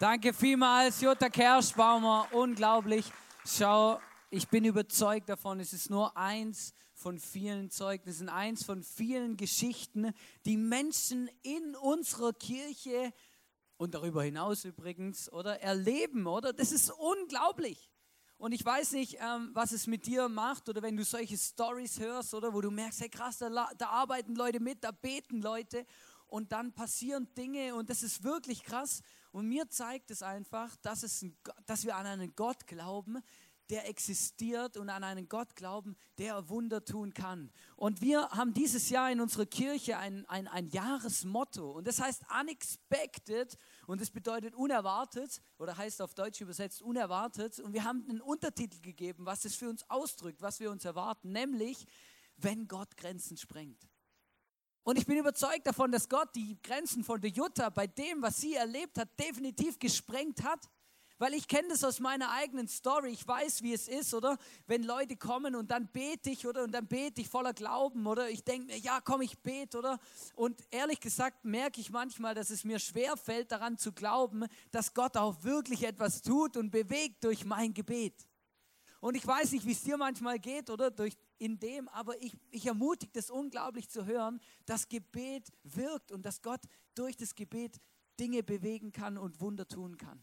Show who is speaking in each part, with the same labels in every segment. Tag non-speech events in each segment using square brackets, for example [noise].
Speaker 1: Danke vielmals, Jutta Kerschbaumer. Unglaublich. Schau, ich bin überzeugt davon, es ist nur eins von vielen Zeugnissen, eins von vielen Geschichten, die Menschen in unserer Kirche und darüber hinaus übrigens, oder erleben, oder? Das ist unglaublich. Und ich weiß nicht, ähm, was es mit dir macht oder wenn du solche Stories hörst oder wo du merkst, hey krass, da, da arbeiten Leute mit, da beten Leute und dann passieren Dinge und das ist wirklich krass. Und mir zeigt es einfach, dass, es ein, dass wir an einen Gott glauben, der existiert und an einen Gott glauben, der Wunder tun kann. Und wir haben dieses Jahr in unserer Kirche ein, ein, ein Jahresmotto und das heißt unexpected und das bedeutet unerwartet oder heißt auf Deutsch übersetzt unerwartet. Und wir haben einen Untertitel gegeben, was das für uns ausdrückt, was wir uns erwarten, nämlich wenn Gott Grenzen sprengt. Und ich bin überzeugt davon, dass Gott die Grenzen von der Jutta bei dem, was sie erlebt hat, definitiv gesprengt hat. Weil ich kenne das aus meiner eigenen Story. Ich weiß, wie es ist, oder? Wenn Leute kommen und dann bete ich, oder? Und dann bete ich voller Glauben, oder? Ich denke mir, ja, komm, ich bete, oder? Und ehrlich gesagt merke ich manchmal, dass es mir schwer fällt, daran zu glauben, dass Gott auch wirklich etwas tut und bewegt durch mein Gebet. Und ich weiß nicht, wie es dir manchmal geht, oder? Durch, in dem, aber ich, ich ermutige das unglaublich zu hören, dass Gebet wirkt und dass Gott durch das Gebet Dinge bewegen kann und Wunder tun kann.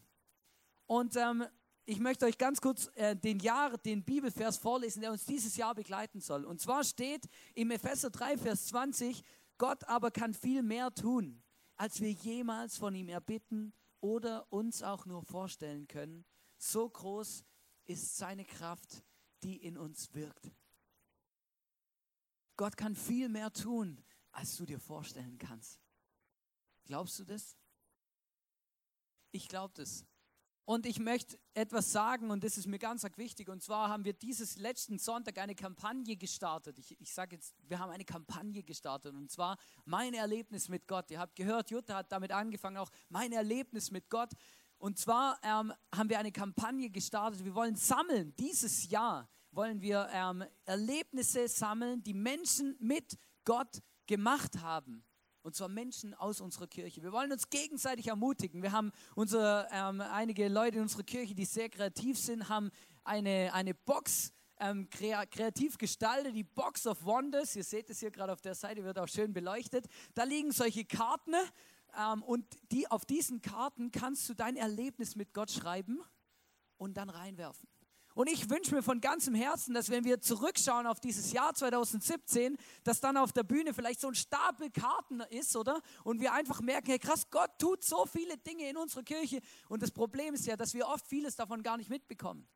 Speaker 1: Und ähm, ich möchte euch ganz kurz äh, den Jahr, den Bibelvers vorlesen, der uns dieses Jahr begleiten soll. Und zwar steht im Epheser 3, Vers 20, Gott aber kann viel mehr tun, als wir jemals von ihm erbitten oder uns auch nur vorstellen können. So groß ist seine Kraft, die in uns wirkt. Gott kann viel mehr tun, als du dir vorstellen kannst. Glaubst du das? Ich glaube das. Und ich möchte etwas sagen, und das ist mir ganz wichtig. Und zwar haben wir dieses letzten Sonntag eine Kampagne gestartet. Ich, ich sage jetzt, wir haben eine Kampagne gestartet. Und zwar mein Erlebnis mit Gott. Ihr habt gehört, Jutta hat damit angefangen, auch mein Erlebnis mit Gott. Und zwar ähm, haben wir eine Kampagne gestartet. Wir wollen sammeln. Dieses Jahr wollen wir ähm, Erlebnisse sammeln, die Menschen mit Gott gemacht haben. Und zwar Menschen aus unserer Kirche. Wir wollen uns gegenseitig ermutigen. Wir haben unsere, ähm, einige Leute in unserer Kirche, die sehr kreativ sind, haben eine, eine Box ähm, kreativ gestaltet, die Box of Wonders. Ihr seht es hier gerade auf der Seite, wird auch schön beleuchtet. Da liegen solche Karten ähm, und die, auf diesen Karten kannst du dein Erlebnis mit Gott schreiben und dann reinwerfen. Und ich wünsche mir von ganzem Herzen, dass wenn wir zurückschauen auf dieses Jahr 2017, dass dann auf der Bühne vielleicht so ein Stapel Karten ist, oder? Und wir einfach merken, hey krass, Gott tut so viele Dinge in unserer Kirche. Und das Problem ist ja, dass wir oft vieles davon gar nicht mitbekommen.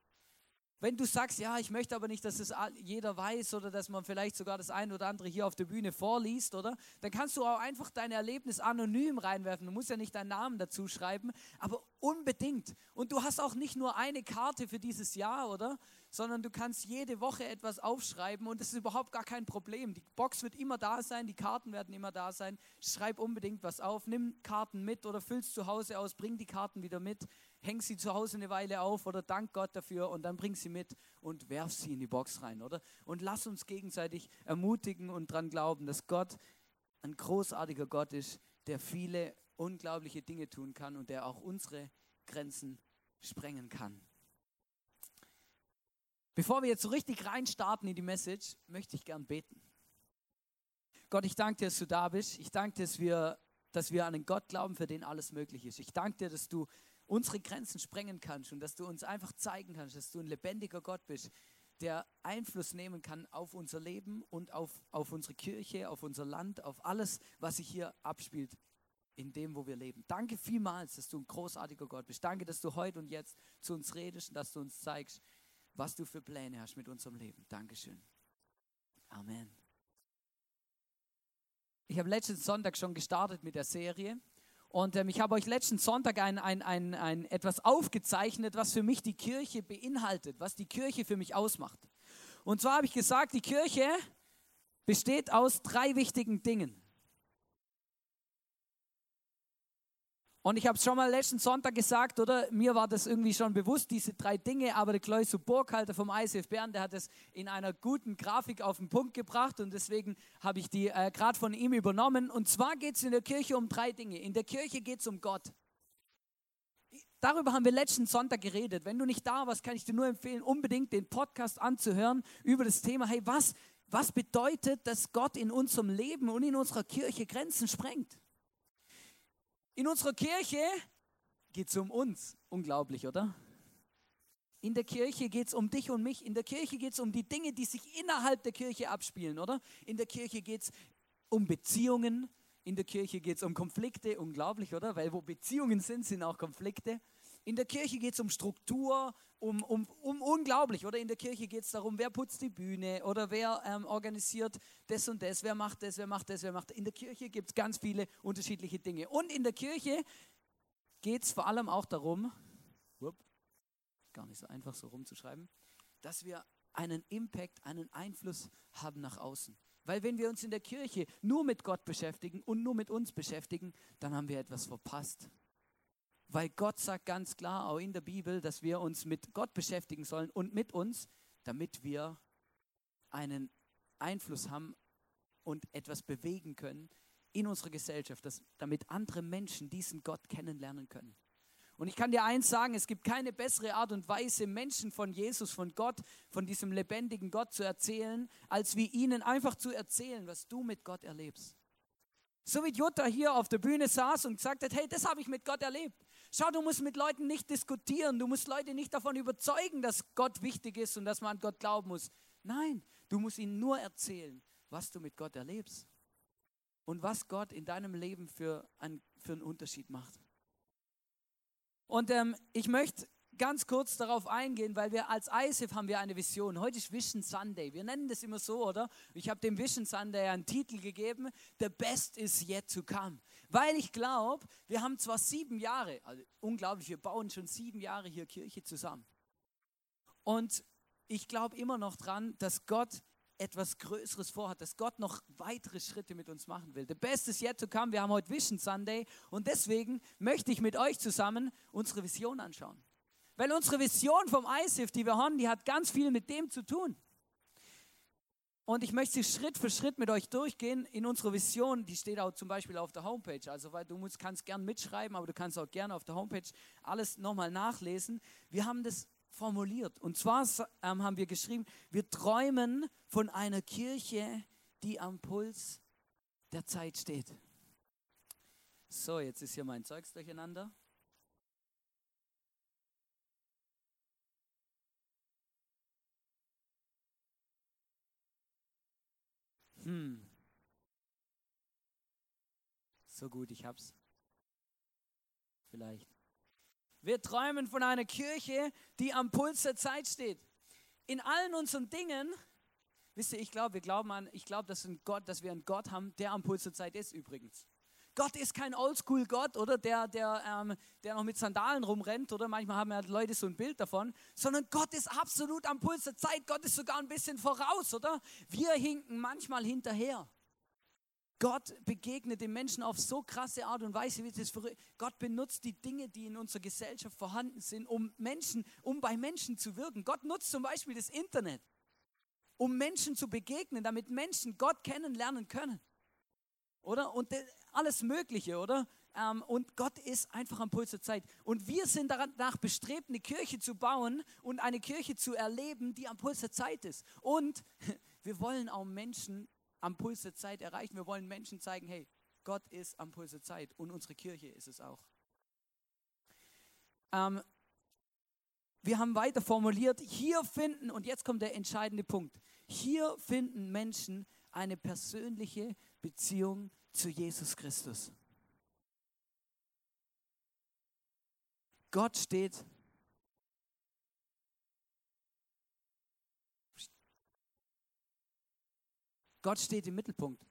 Speaker 1: Wenn du sagst, ja, ich möchte aber nicht, dass es jeder weiß oder dass man vielleicht sogar das eine oder andere hier auf der Bühne vorliest, oder? Dann kannst du auch einfach dein Erlebnis anonym reinwerfen. Du musst ja nicht deinen Namen dazu schreiben, aber unbedingt. Und du hast auch nicht nur eine Karte für dieses Jahr, oder? Sondern du kannst jede Woche etwas aufschreiben und das ist überhaupt gar kein Problem. Die Box wird immer da sein, die Karten werden immer da sein. Schreib unbedingt was auf, nimm Karten mit oder füllst zu Hause aus, bring die Karten wieder mit häng sie zu Hause eine Weile auf oder dank Gott dafür und dann bring sie mit und werf sie in die Box rein, oder? Und lass uns gegenseitig ermutigen und daran glauben, dass Gott ein großartiger Gott ist, der viele unglaubliche Dinge tun kann und der auch unsere Grenzen sprengen kann. Bevor wir jetzt so richtig reinstarten in die Message, möchte ich gern beten. Gott, ich danke dir, dass du da bist. Ich danke dir, dass wir, dass wir an einen Gott glauben, für den alles möglich ist. Ich danke dir, dass du unsere Grenzen sprengen kannst und dass du uns einfach zeigen kannst, dass du ein lebendiger Gott bist, der Einfluss nehmen kann auf unser Leben und auf, auf unsere Kirche, auf unser Land, auf alles, was sich hier abspielt in dem, wo wir leben. Danke vielmals, dass du ein großartiger Gott bist. Danke, dass du heute und jetzt zu uns redest und dass du uns zeigst, was du für Pläne hast mit unserem Leben. Dankeschön. Amen. Ich habe letzten Sonntag schon gestartet mit der Serie und ähm, ich habe euch letzten Sonntag ein, ein, ein, ein, etwas aufgezeichnet, was für mich die Kirche beinhaltet, was die Kirche für mich ausmacht. Und zwar habe ich gesagt, die Kirche besteht aus drei wichtigen Dingen. Und ich habe es schon mal letzten Sonntag gesagt, oder? Mir war das irgendwie schon bewusst, diese drei Dinge, aber der Kleusu Burghalter vom ICF Bern, der hat es in einer guten Grafik auf den Punkt gebracht und deswegen habe ich die äh, gerade von ihm übernommen. Und zwar geht es in der Kirche um drei Dinge. In der Kirche geht es um Gott. darüber haben wir letzten Sonntag geredet. Wenn du nicht da warst, kann ich dir nur empfehlen, unbedingt den Podcast anzuhören über das Thema, hey, was, was bedeutet, dass Gott in unserem Leben und in unserer Kirche Grenzen sprengt? In unserer Kirche geht es um uns. Unglaublich, oder? In der Kirche geht es um dich und mich. In der Kirche geht es um die Dinge, die sich innerhalb der Kirche abspielen, oder? In der Kirche geht es um Beziehungen. In der Kirche geht es um Konflikte. Unglaublich, oder? Weil wo Beziehungen sind, sind auch Konflikte. In der Kirche geht es um Struktur, um, um, um unglaublich, oder? In der Kirche geht es darum, wer putzt die Bühne oder wer ähm, organisiert das und das, wer macht das, wer macht das, wer macht das. In der Kirche gibt es ganz viele unterschiedliche Dinge. Und in der Kirche geht es vor allem auch darum, whoop, gar nicht so einfach so rumzuschreiben, dass wir einen Impact, einen Einfluss haben nach außen. Weil wenn wir uns in der Kirche nur mit Gott beschäftigen und nur mit uns beschäftigen, dann haben wir etwas verpasst. Weil Gott sagt ganz klar auch in der Bibel, dass wir uns mit Gott beschäftigen sollen und mit uns, damit wir einen Einfluss haben und etwas bewegen können in unserer Gesellschaft, dass, damit andere Menschen diesen Gott kennenlernen können. Und ich kann dir eins sagen, es gibt keine bessere Art und Weise, Menschen von Jesus, von Gott, von diesem lebendigen Gott zu erzählen, als wie ihnen einfach zu erzählen, was du mit Gott erlebst. So wie Jutta hier auf der Bühne saß und gesagt hat, hey, das habe ich mit Gott erlebt. Schau, du musst mit Leuten nicht diskutieren, du musst Leute nicht davon überzeugen, dass Gott wichtig ist und dass man an Gott glauben muss. Nein, du musst ihnen nur erzählen, was du mit Gott erlebst und was Gott in deinem Leben für, ein, für einen Unterschied macht. Und ähm, ich möchte ganz kurz darauf eingehen, weil wir als ISIF haben wir eine Vision. Heute ist Vision Sunday. Wir nennen das immer so, oder? Ich habe dem Vision Sunday einen Titel gegeben, The Best is yet to come. Weil ich glaube, wir haben zwar sieben Jahre, also unglaublich, wir bauen schon sieben Jahre hier Kirche zusammen. Und ich glaube immer noch dran, dass Gott etwas Größeres vorhat, dass Gott noch weitere Schritte mit uns machen will. The best is yet to come. Wir haben heute Vision Sunday und deswegen möchte ich mit euch zusammen unsere Vision anschauen. Weil unsere Vision vom ISIF, die wir haben, die hat ganz viel mit dem zu tun. Und ich möchte sie Schritt für Schritt mit euch durchgehen in unserer Vision. Die steht auch zum Beispiel auf der Homepage. Also, weil du musst, kannst gern mitschreiben, aber du kannst auch gerne auf der Homepage alles nochmal nachlesen. Wir haben das formuliert. Und zwar ähm, haben wir geschrieben, wir träumen von einer Kirche, die am Puls der Zeit steht. So, jetzt ist hier mein Zeugs durcheinander. Hm. So gut, ich hab's. Vielleicht. Wir träumen von einer Kirche, die am Puls der Zeit steht. In allen unseren Dingen, wisst ihr, ich glaube, wir glauben an, ich glaube, dass, dass wir einen Gott haben, der am Puls der Zeit ist übrigens. Gott ist kein Oldschool-Gott, oder der, der, ähm, der noch mit Sandalen rumrennt, oder manchmal haben ja Leute so ein Bild davon, sondern Gott ist absolut am Puls der Zeit. Gott ist sogar ein bisschen voraus, oder? Wir hinken manchmal hinterher. Gott begegnet den Menschen auf so krasse Art und Weise, wie das. Gott benutzt die Dinge, die in unserer Gesellschaft vorhanden sind, um Menschen, um bei Menschen zu wirken. Gott nutzt zum Beispiel das Internet, um Menschen zu begegnen, damit Menschen Gott kennenlernen können. Oder? Und alles Mögliche, oder? Ähm, und Gott ist einfach am Puls der Zeit. Und wir sind danach bestrebt, eine Kirche zu bauen und eine Kirche zu erleben, die am Puls der Zeit ist. Und [laughs] wir wollen auch Menschen am Puls der Zeit erreichen. Wir wollen Menschen zeigen, hey, Gott ist am Puls der Zeit und unsere Kirche ist es auch. Ähm, wir haben weiter formuliert, hier finden, und jetzt kommt der entscheidende Punkt, hier finden Menschen eine persönliche Beziehung zu Jesus Christus. Gott steht Gott steht im Mittelpunkt.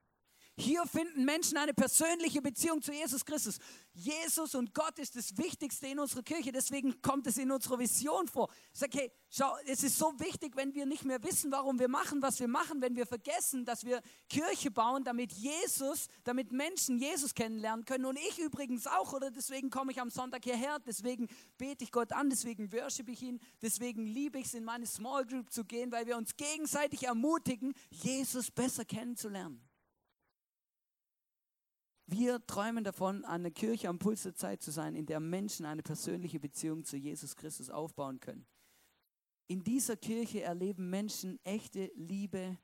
Speaker 1: Hier finden Menschen eine persönliche Beziehung zu Jesus Christus. Jesus und Gott ist das Wichtigste in unserer Kirche, deswegen kommt es in unserer Vision vor. Ich sage, hey, schau, es ist so wichtig, wenn wir nicht mehr wissen, warum wir machen, was wir machen, wenn wir vergessen, dass wir Kirche bauen, damit Jesus, damit Menschen Jesus kennenlernen können. Und ich übrigens auch, oder deswegen komme ich am Sonntag hierher, deswegen bete ich Gott an, deswegen worship ich ihn, deswegen liebe ich es, in meine Small Group zu gehen, weil wir uns gegenseitig ermutigen, Jesus besser kennenzulernen. Wir träumen davon, eine Kirche am Puls der Zeit zu sein, in der Menschen eine persönliche Beziehung zu Jesus Christus aufbauen können. In dieser Kirche erleben Menschen echte Liebe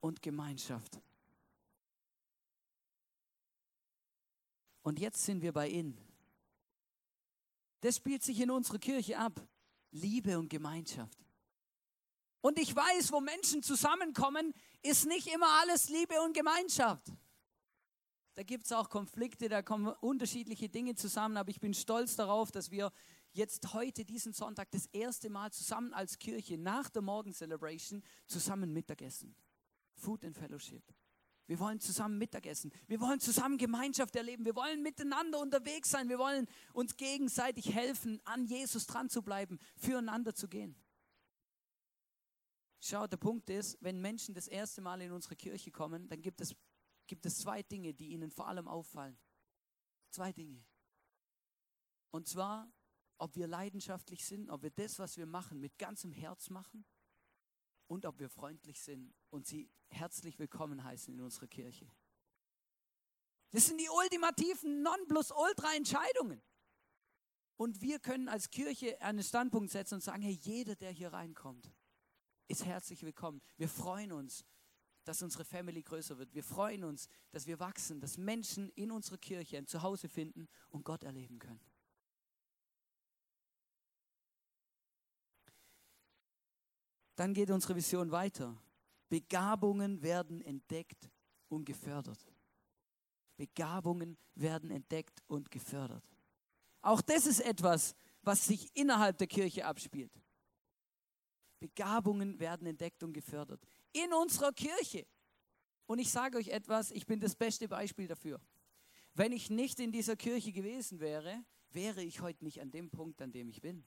Speaker 1: und Gemeinschaft. Und jetzt sind wir bei Ihnen. Das spielt sich in unserer Kirche ab. Liebe und Gemeinschaft. Und ich weiß, wo Menschen zusammenkommen, ist nicht immer alles Liebe und Gemeinschaft. Da gibt es auch Konflikte, da kommen unterschiedliche Dinge zusammen, aber ich bin stolz darauf, dass wir jetzt heute, diesen Sonntag, das erste Mal zusammen als Kirche nach der Morgen-Celebration zusammen Mittagessen. Food and Fellowship. Wir wollen zusammen Mittagessen. Wir wollen zusammen Gemeinschaft erleben. Wir wollen miteinander unterwegs sein. Wir wollen uns gegenseitig helfen, an Jesus dran zu bleiben, füreinander zu gehen. Schau, der Punkt ist, wenn Menschen das erste Mal in unsere Kirche kommen, dann gibt es, gibt es zwei Dinge, die ihnen vor allem auffallen. Zwei Dinge. Und zwar, ob wir leidenschaftlich sind, ob wir das, was wir machen, mit ganzem Herz machen und ob wir freundlich sind und sie herzlich willkommen heißen in unserer Kirche. Das sind die ultimativen Nonplusultra-Entscheidungen. Und wir können als Kirche einen Standpunkt setzen und sagen, hey, jeder, der hier reinkommt, ist herzlich willkommen. Wir freuen uns, dass unsere Family größer wird. Wir freuen uns, dass wir wachsen, dass Menschen in unserer Kirche ein Zuhause finden und Gott erleben können. Dann geht unsere Vision weiter. Begabungen werden entdeckt und gefördert. Begabungen werden entdeckt und gefördert. Auch das ist etwas, was sich innerhalb der Kirche abspielt. Begabungen werden entdeckt und gefördert. In unserer Kirche. Und ich sage euch etwas, ich bin das beste Beispiel dafür. Wenn ich nicht in dieser Kirche gewesen wäre, wäre ich heute nicht an dem Punkt, an dem ich bin.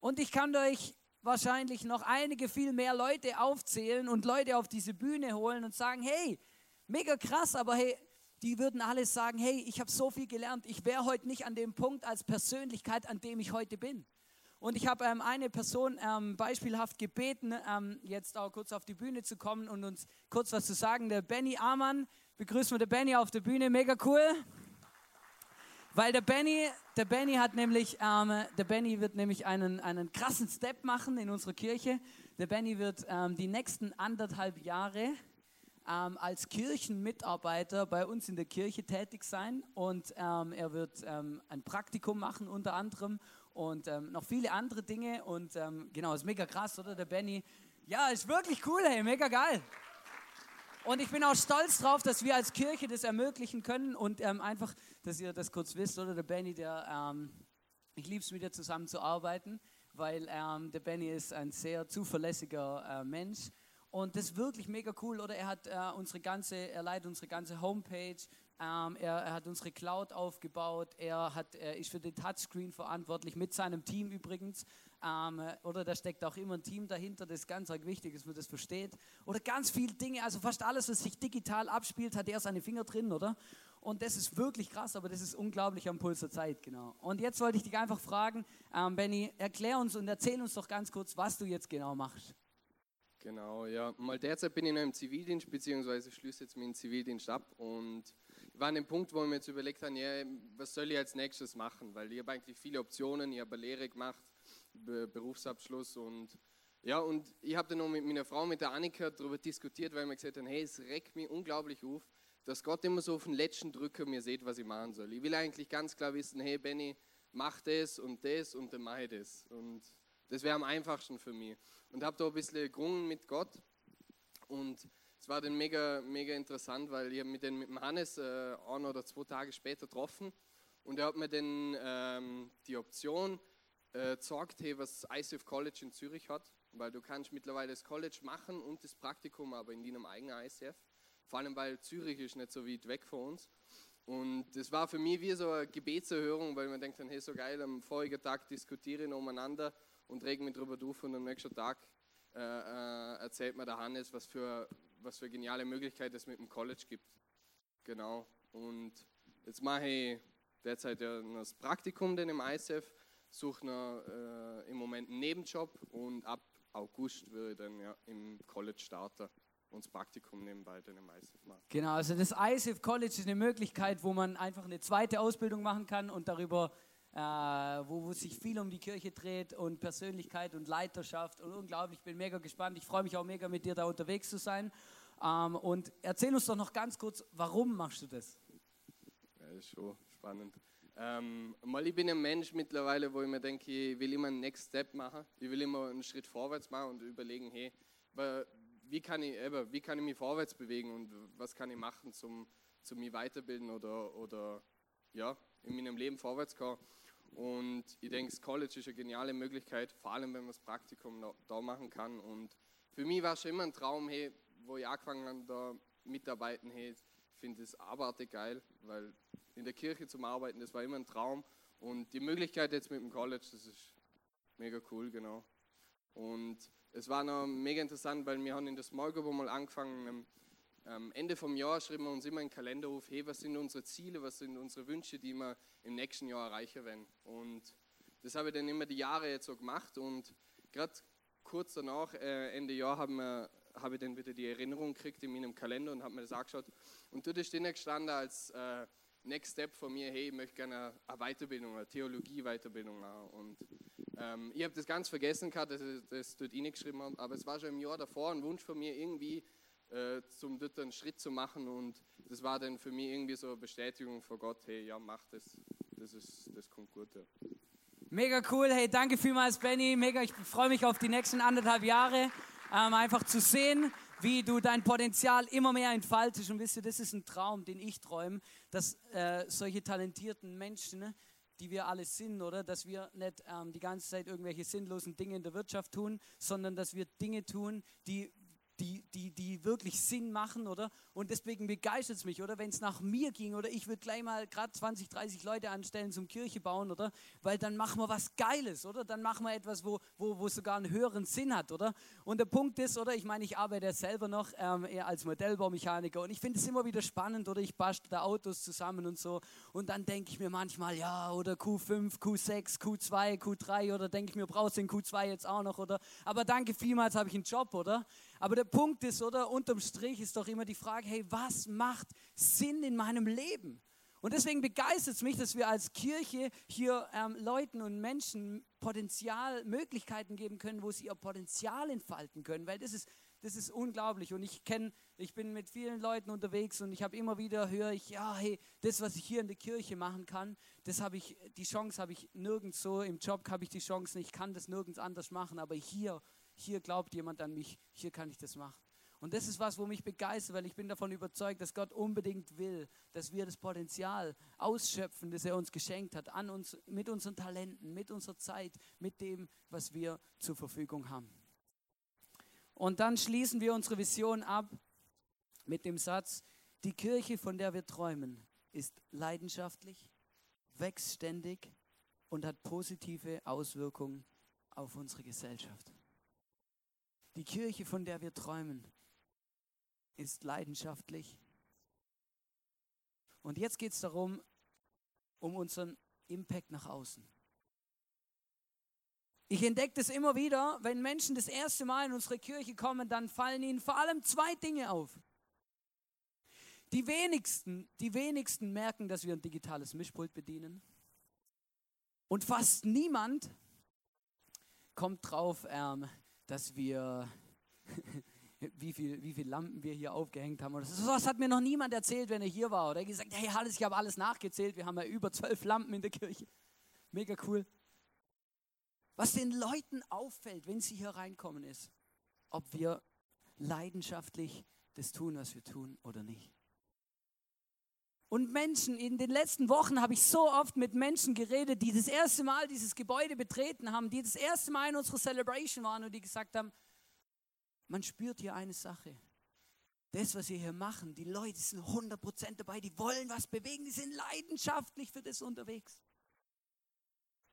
Speaker 1: Und ich kann euch wahrscheinlich noch einige viel mehr Leute aufzählen und Leute auf diese Bühne holen und sagen, hey, mega krass, aber hey, die würden alles sagen, hey, ich habe so viel gelernt, ich wäre heute nicht an dem Punkt als Persönlichkeit, an dem ich heute bin. Und ich habe ähm, eine Person ähm, beispielhaft gebeten, ähm, jetzt auch kurz auf die Bühne zu kommen und uns kurz was zu sagen. Der Benny Amann, begrüßen wir den Benny auf der Bühne, mega cool. Weil der Benny, der Benny hat nämlich, ähm, der Benny wird nämlich einen, einen krassen Step machen in unserer Kirche. Der Benny wird ähm, die nächsten anderthalb Jahre ähm, als Kirchenmitarbeiter bei uns in der Kirche tätig sein und ähm, er wird ähm, ein Praktikum machen unter anderem und ähm, noch viele andere Dinge und genau, ist mega krass, oder der Benny? Ja, ist wirklich cool, hey, mega geil. Und ich bin auch stolz drauf, dass wir als Kirche das ermöglichen können und ähm, einfach, dass ihr das kurz wisst, oder der Benny, der, ähm, ich liebe es mit dir zusammen zu arbeiten, weil ähm, der Benny ist ein sehr zuverlässiger äh, Mensch und das ist wirklich mega cool, oder? Er hat äh, unsere ganze, er leitet unsere ganze Homepage, ähm, er, er, hat unsere Cloud aufgebaut, er, hat, er ist für den Touchscreen verantwortlich, mit seinem Team übrigens. Ähm, oder da steckt auch immer ein Team dahinter, das ist ganz wichtig, dass man das versteht. Oder ganz viele Dinge, also fast alles, was sich digital abspielt, hat er seine Finger drin, oder? Und das ist wirklich krass, aber das ist unglaublich am Puls der Zeit, genau. Und jetzt wollte ich dich einfach fragen, ähm, Benny, erklär uns und erzähl uns doch ganz kurz, was du jetzt genau machst.
Speaker 2: Genau, ja. Mal derzeit bin ich noch im Zivildienst, beziehungsweise schließe jetzt meinen Zivildienst ab und war an dem Punkt, wo wir jetzt überlegt haben, ja, was soll ich als nächstes machen, weil ich habe eigentlich viele Optionen, ich habe eine Lehre gemacht, Berufsabschluss und ja, und ich habe dann noch mit meiner Frau, mit der Annika, darüber diskutiert, weil wir gesagt haben, hey, es regt mich unglaublich auf, dass Gott immer so auf den letzten Drücker mir sieht, was ich machen soll. Ich will eigentlich ganz klar wissen, hey Benny, mach das und das und dann mache ich das. Und das wäre am einfachsten für mich. Und habe da ein bisschen gerungen mit Gott und es war dann mega, mega interessant, weil ich mit, mit dem Hannes äh, ein oder zwei Tage später getroffen und er hat mir dann ähm, die Option äh, gesagt, hey, was ICF College in Zürich hat, weil du kannst mittlerweile das College machen und das Praktikum, aber in deinem eigenen ICF. Vor allem, weil Zürich ist nicht so weit weg von uns. Und das war für mich wie so eine Gebetserhörung, weil man denkt, hey, so geil, am vorigen Tag diskutiere ich umeinander und regen mich darüber durch und am nächsten Tag äh, äh, erzählt mir der Hannes, was für was für geniale Möglichkeiten es mit dem College gibt. Genau. Und jetzt mache ich derzeit ja das Praktikum denn im ISF, suche noch, äh, im Moment einen Nebenjob und ab August würde ich dann ja im College starten und das Praktikum nebenbei dann im ISIF machen.
Speaker 1: Genau, also das ISIF College ist eine Möglichkeit, wo man einfach eine zweite Ausbildung machen kann und darüber, äh, wo, wo sich viel um die Kirche dreht und Persönlichkeit und Leiterschaft und unglaublich, ich bin mega gespannt. Ich freue mich auch mega mit dir da unterwegs zu sein. Ähm, und erzähl uns doch noch ganz kurz, warum machst du das?
Speaker 2: Ja, ist schon spannend. Ähm, mal ich bin ein Mensch mittlerweile, wo ich mir denke, ich will immer einen Next Step machen. Ich will immer einen Schritt vorwärts machen und überlegen, hey, wie kann ich, eben, wie kann ich mich vorwärts bewegen und was kann ich machen, zum, zum mich weiterbilden oder, oder ja, in meinem Leben vorwärts kommen. Und ich denke, das College ist eine geniale Möglichkeit, vor allem wenn man das Praktikum da machen kann. Und für mich war es schon immer ein Traum, hey, wo ich angefangen habe, da mitarbeiten, ich finde es abartig geil, weil in der Kirche zum Arbeiten, das war immer ein Traum. Und die Möglichkeit jetzt mit dem College, das ist mega cool, genau. Und es war noch mega interessant, weil wir haben in der Small Group mal angefangen, am Ende vom Jahr schreiben wir uns immer einen Kalender auf, hey, was sind unsere Ziele, was sind unsere Wünsche, die wir im nächsten Jahr erreichen werden. Und das habe ich dann immer die Jahre jetzt so gemacht und gerade kurz danach, äh, Ende Jahr, haben wir, habe ich dann wieder die Erinnerung gekriegt in meinem Kalender und habe mir das angeschaut. Und dort ist dann gestanden als äh, Next Step von mir, hey, ich möchte gerne eine Weiterbildung, eine Theologie-Weiterbildung machen. Und ähm, ich habe das ganz vergessen gehabt, dass ich das dort reingeschrieben habe, aber es war schon im Jahr davor ein Wunsch von mir, irgendwie äh, zum dort einen Schritt zu machen und das war dann für mich irgendwie so eine Bestätigung von Gott, hey, ja, mach das, das, ist, das kommt gut. Ja.
Speaker 1: Mega cool, hey, danke vielmals, Benny, mega, ich freue mich auf die nächsten anderthalb Jahre, ähm, einfach zu sehen, wie du dein Potenzial immer mehr entfaltest. Und wisst ihr, das ist ein Traum, den ich träume, dass äh, solche talentierten Menschen, die wir alle sind, oder? Dass wir nicht ähm, die ganze Zeit irgendwelche sinnlosen Dinge in der Wirtschaft tun, sondern dass wir Dinge tun, die die, die, die wirklich Sinn machen, oder? Und deswegen begeistert es mich, oder? Wenn es nach mir ging, oder ich würde gleich mal gerade 20, 30 Leute anstellen zum Kirche bauen, oder? Weil dann machen wir was Geiles, oder? Dann machen wir etwas, wo, wo, wo sogar einen höheren Sinn hat, oder? Und der Punkt ist, oder? Ich meine, ich arbeite ja selber noch ähm, eher als Modellbaumechaniker und ich finde es immer wieder spannend, oder? Ich bastel da Autos zusammen und so. Und dann denke ich mir manchmal, ja, oder Q5, Q6, Q2, Q3, oder denke ich mir, brauchst du den Q2 jetzt auch noch, oder? Aber danke vielmals, habe ich einen Job, oder? Aber der Punkt ist, oder unterm Strich ist doch immer die Frage, hey, was macht Sinn in meinem Leben? Und deswegen begeistert es mich, dass wir als Kirche hier ähm, Leuten und Menschen Potenzial, Möglichkeiten geben können, wo sie ihr Potenzial entfalten können, weil das ist, das ist unglaublich. Und ich kenne, ich bin mit vielen Leuten unterwegs und ich habe immer wieder höre ich, ja, hey, das, was ich hier in der Kirche machen kann, das habe ich, die Chance habe ich nirgends so, im Job habe ich die Chance nicht, ich kann das nirgends anders machen, aber hier hier glaubt jemand an mich, hier kann ich das machen. Und das ist was, wo mich begeistert, weil ich bin davon überzeugt, dass Gott unbedingt will, dass wir das Potenzial ausschöpfen, das er uns geschenkt hat, an uns, mit unseren Talenten, mit unserer Zeit, mit dem, was wir zur Verfügung haben. Und dann schließen wir unsere Vision ab mit dem Satz, die Kirche, von der wir träumen, ist leidenschaftlich, wächst ständig und hat positive Auswirkungen auf unsere Gesellschaft. Die Kirche, von der wir träumen, ist leidenschaftlich. Und jetzt geht es darum, um unseren Impact nach außen. Ich entdecke das immer wieder, wenn Menschen das erste Mal in unsere Kirche kommen, dann fallen ihnen vor allem zwei Dinge auf. Die wenigsten, die wenigsten merken, dass wir ein digitales Mischpult bedienen. Und fast niemand kommt drauf, ähm, dass wir, [laughs] wie viele wie viel Lampen wir hier aufgehängt haben. Oder so was hat mir noch niemand erzählt, wenn er hier war. Oder er gesagt, hey Hannes, ich habe alles nachgezählt, wir haben ja über zwölf Lampen in der Kirche. Mega cool. Was den Leuten auffällt, wenn sie hier reinkommen, ist, ob wir leidenschaftlich das tun, was wir tun oder nicht. Und Menschen, in den letzten Wochen habe ich so oft mit Menschen geredet, die das erste Mal dieses Gebäude betreten haben, die das erste Mal in unserer Celebration waren und die gesagt haben, man spürt hier eine Sache. Das, was wir hier machen, die Leute sind 100% dabei, die wollen was bewegen, die sind leidenschaftlich für das unterwegs.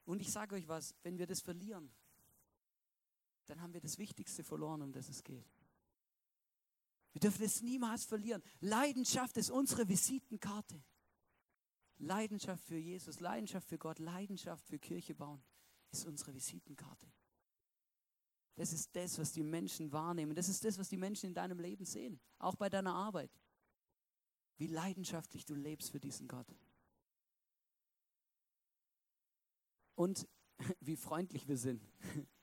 Speaker 1: Und ich sage euch was, wenn wir das verlieren, dann haben wir das Wichtigste verloren, um das es geht. Wir dürfen es niemals verlieren. Leidenschaft ist unsere Visitenkarte. Leidenschaft für Jesus, Leidenschaft für Gott, Leidenschaft für Kirche bauen ist unsere Visitenkarte. Das ist das, was die Menschen wahrnehmen. Das ist das, was die Menschen in deinem Leben sehen. Auch bei deiner Arbeit. Wie leidenschaftlich du lebst für diesen Gott. Und [laughs] wie freundlich wir sind.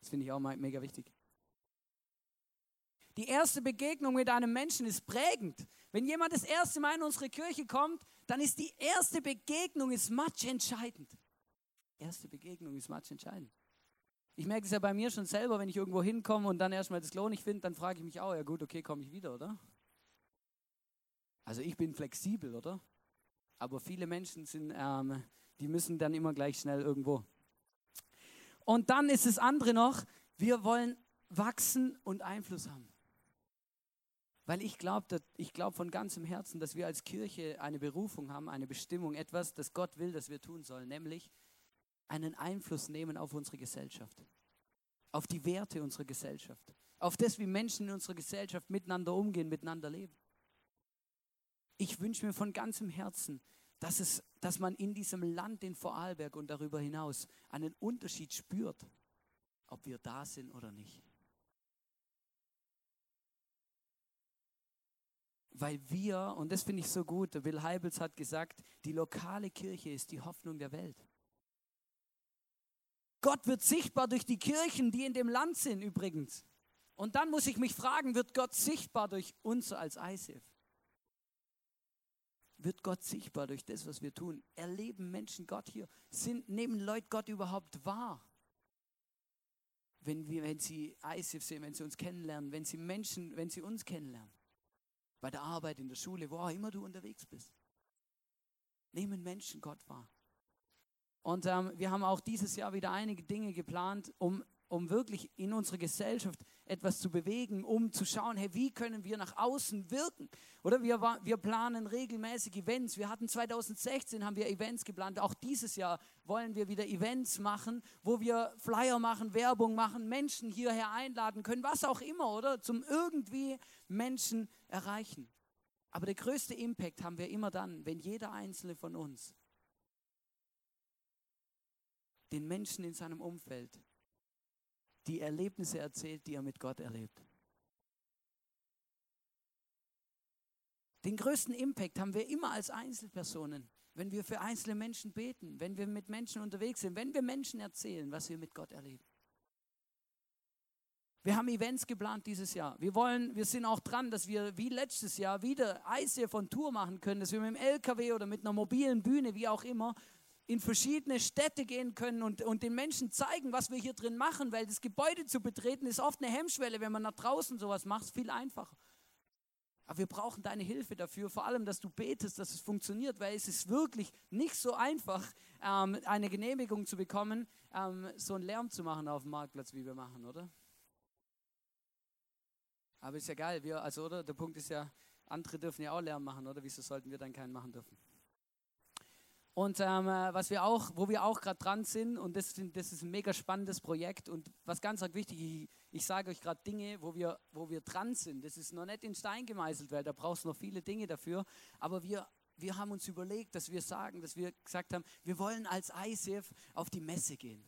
Speaker 1: Das finde ich auch mega wichtig. Die erste Begegnung mit einem Menschen ist prägend. Wenn jemand das erste Mal in unsere Kirche kommt, dann ist die erste Begegnung ist entscheidend. Erste Begegnung ist entscheidend. Ich merke es ja bei mir schon selber, wenn ich irgendwo hinkomme und dann erstmal das Klo nicht finde, dann frage ich mich auch, ja gut, okay, komme ich wieder, oder? Also ich bin flexibel, oder? Aber viele Menschen sind, ähm, die müssen dann immer gleich schnell irgendwo. Und dann ist das andere noch, wir wollen wachsen und Einfluss haben. Weil ich glaube glaub von ganzem Herzen, dass wir als Kirche eine Berufung haben, eine Bestimmung, etwas, das Gott will, dass wir tun sollen, nämlich einen Einfluss nehmen auf unsere Gesellschaft, auf die Werte unserer Gesellschaft, auf das, wie Menschen in unserer Gesellschaft miteinander umgehen, miteinander leben. Ich wünsche mir von ganzem Herzen, dass, es, dass man in diesem Land in Vorarlberg und darüber hinaus einen Unterschied spürt, ob wir da sind oder nicht. Weil wir, und das finde ich so gut, Will Heibels hat gesagt, die lokale Kirche ist die Hoffnung der Welt. Gott wird sichtbar durch die Kirchen, die in dem Land sind übrigens. Und dann muss ich mich fragen, wird Gott sichtbar durch uns als ISIF? Wird Gott sichtbar durch das, was wir tun? Erleben Menschen Gott hier? Sind, nehmen Leute Gott überhaupt wahr? Wenn, wir, wenn sie ISIF sehen, wenn sie uns kennenlernen, wenn sie Menschen, wenn sie uns kennenlernen. Bei der Arbeit, in der Schule, wo auch immer du unterwegs bist. Nehmen Menschen Gott wahr. Und ähm, wir haben auch dieses Jahr wieder einige Dinge geplant, um, um wirklich in unserer Gesellschaft etwas zu bewegen, um zu schauen, hey, wie können wir nach außen wirken? Oder wir, wir planen regelmäßig Events. Wir hatten 2016 haben wir Events geplant. Auch dieses Jahr wollen wir wieder Events machen, wo wir Flyer machen, Werbung machen, Menschen hierher einladen können, was auch immer, oder? Zum irgendwie Menschen erreichen. Aber der größte Impact haben wir immer dann, wenn jeder einzelne von uns den Menschen in seinem Umfeld die Erlebnisse erzählt, die er mit Gott erlebt. Den größten Impact haben wir immer als Einzelpersonen, wenn wir für einzelne Menschen beten, wenn wir mit Menschen unterwegs sind, wenn wir Menschen erzählen, was wir mit Gott erleben. Wir haben Events geplant dieses Jahr. Wir wollen, wir sind auch dran, dass wir wie letztes Jahr wieder Eise von Tour machen können, dass wir mit dem LKW oder mit einer mobilen Bühne, wie auch immer, in verschiedene Städte gehen können und, und den Menschen zeigen, was wir hier drin machen, weil das Gebäude zu betreten ist oft eine Hemmschwelle, wenn man nach draußen sowas macht, viel einfacher. Aber wir brauchen deine Hilfe dafür, vor allem, dass du betest, dass es funktioniert, weil es ist wirklich nicht so einfach, ähm, eine Genehmigung zu bekommen, ähm, so einen Lärm zu machen auf dem Marktplatz, wie wir machen, oder? Aber ist ja geil, wir, also, oder? Der Punkt ist ja, andere dürfen ja auch Lärm machen, oder? Wieso sollten wir dann keinen machen dürfen? Und ähm, äh, was wir auch, wo wir auch gerade dran sind, und das, das, ist ein mega spannendes Projekt und was ganz wichtig, ich, ich sage euch gerade Dinge, wo wir, wo wir dran sind. Das ist noch nicht in Stein gemeißelt, weil da brauchst du noch viele Dinge dafür. Aber wir, wir haben uns überlegt, dass wir sagen, dass wir gesagt haben, wir wollen als ICF auf die Messe gehen.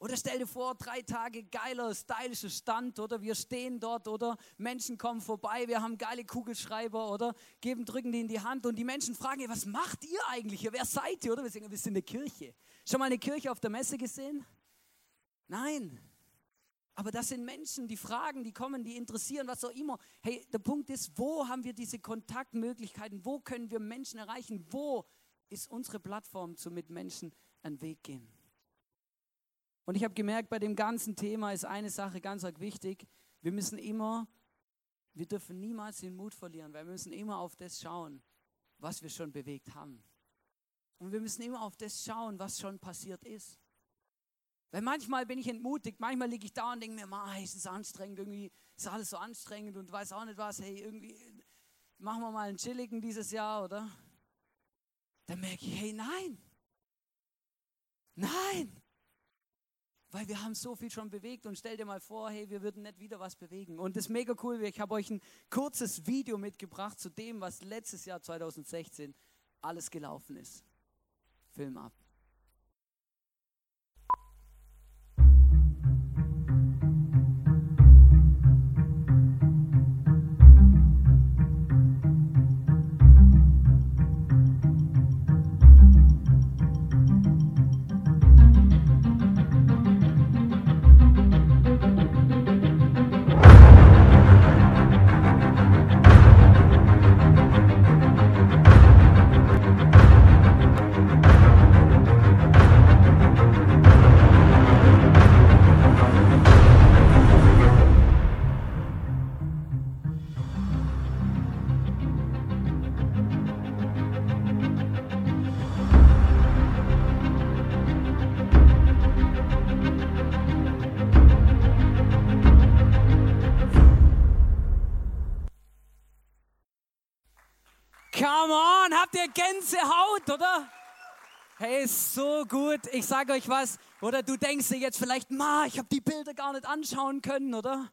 Speaker 1: Oder stell dir vor, drei Tage geiler, stylischer Stand, oder wir stehen dort, oder Menschen kommen vorbei, wir haben geile Kugelschreiber, oder geben, drücken die in die Hand und die Menschen fragen, was macht ihr eigentlich hier? Wer seid ihr? Oder wir sagen, wir sind eine Kirche. Schon mal eine Kirche auf der Messe gesehen? Nein. Aber das sind Menschen, die fragen, die kommen, die interessieren, was auch immer. Hey, der Punkt ist, wo haben wir diese Kontaktmöglichkeiten? Wo können wir Menschen erreichen? Wo ist unsere Plattform zum mit Menschen einen Weg gehen? Und ich habe gemerkt, bei dem ganzen Thema ist eine Sache ganz wichtig. Wir müssen immer, wir dürfen niemals den Mut verlieren, weil wir müssen immer auf das schauen, was wir schon bewegt haben. Und wir müssen immer auf das schauen, was schon passiert ist. Weil manchmal bin ich entmutigt, manchmal liege ich da und denke mir, Ma, ist es anstrengend, irgendwie ist alles so anstrengend und weiß auch nicht was, hey, irgendwie machen wir mal einen chilligen dieses Jahr, oder? Dann merke ich, hey, nein, nein, weil wir haben so viel schon bewegt und stell dir mal vor, hey, wir würden nicht wieder was bewegen. Und das ist mega cool, ich habe euch ein kurzes Video mitgebracht zu dem, was letztes Jahr 2016 alles gelaufen ist. Film ab. Habt ihr Gänsehaut, oder? Hey, ist so gut. Ich sage euch was. Oder du denkst dir jetzt vielleicht, ma, ich habe die Bilder gar nicht anschauen können, oder?